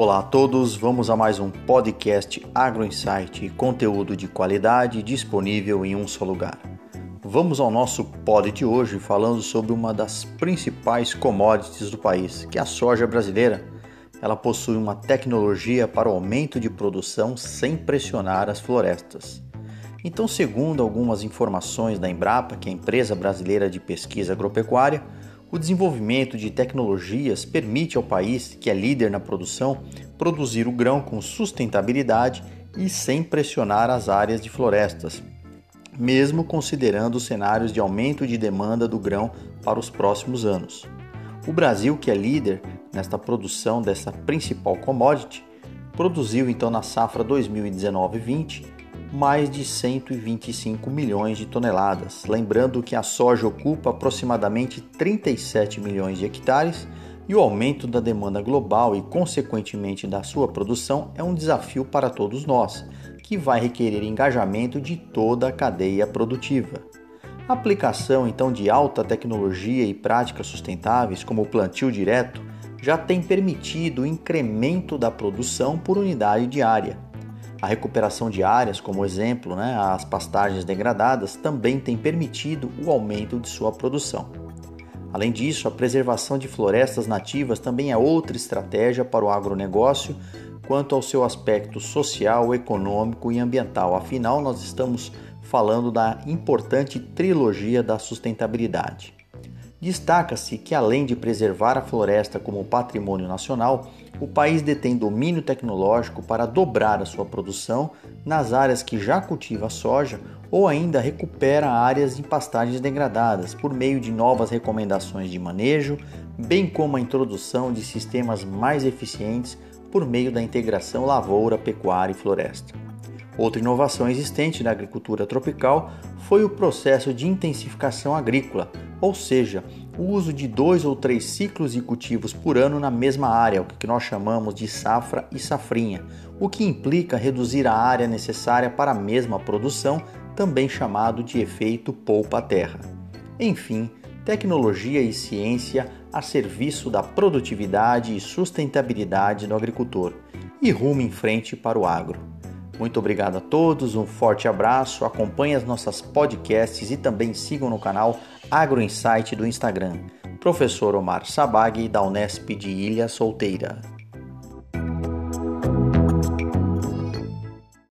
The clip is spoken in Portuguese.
Olá a todos, vamos a mais um podcast Agro Insight, conteúdo de qualidade disponível em um só lugar. Vamos ao nosso pod de hoje falando sobre uma das principais commodities do país, que é a soja brasileira. Ela possui uma tecnologia para o aumento de produção sem pressionar as florestas. Então, segundo algumas informações da Embrapa, que é a empresa brasileira de pesquisa agropecuária, o desenvolvimento de tecnologias permite ao país, que é líder na produção, produzir o grão com sustentabilidade e sem pressionar as áreas de florestas, mesmo considerando cenários de aumento de demanda do grão para os próximos anos. O Brasil, que é líder nesta produção dessa principal commodity, produziu então na safra 2019-20 mais de 125 milhões de toneladas. Lembrando que a soja ocupa aproximadamente 37 milhões de hectares e o aumento da demanda global e, consequentemente, da sua produção é um desafio para todos nós, que vai requerer engajamento de toda a cadeia produtiva. A aplicação então de alta tecnologia e práticas sustentáveis, como o plantio direto, já tem permitido o incremento da produção por unidade diária a recuperação de áreas, como exemplo, né, as pastagens degradadas, também tem permitido o aumento de sua produção. Além disso, a preservação de florestas nativas também é outra estratégia para o agronegócio quanto ao seu aspecto social, econômico e ambiental. Afinal, nós estamos falando da importante trilogia da sustentabilidade. Destaca-se que, além de preservar a floresta como patrimônio nacional, o país detém domínio tecnológico para dobrar a sua produção nas áreas que já cultiva soja ou ainda recupera áreas em pastagens degradadas por meio de novas recomendações de manejo, bem como a introdução de sistemas mais eficientes por meio da integração lavoura, pecuária e floresta. Outra inovação existente na agricultura tropical foi o processo de intensificação agrícola, ou seja, o uso de dois ou três ciclos de cultivos por ano na mesma área, o que nós chamamos de safra e safrinha, o que implica reduzir a área necessária para a mesma produção, também chamado de efeito poupa-terra. Enfim, tecnologia e ciência a serviço da produtividade e sustentabilidade do agricultor e rumo em frente para o agro. Muito obrigado a todos, um forte abraço, acompanhe as nossas podcasts e também sigam no canal Agro Insight do Instagram. Professor Omar Sabag, da Unesp de Ilha Solteira.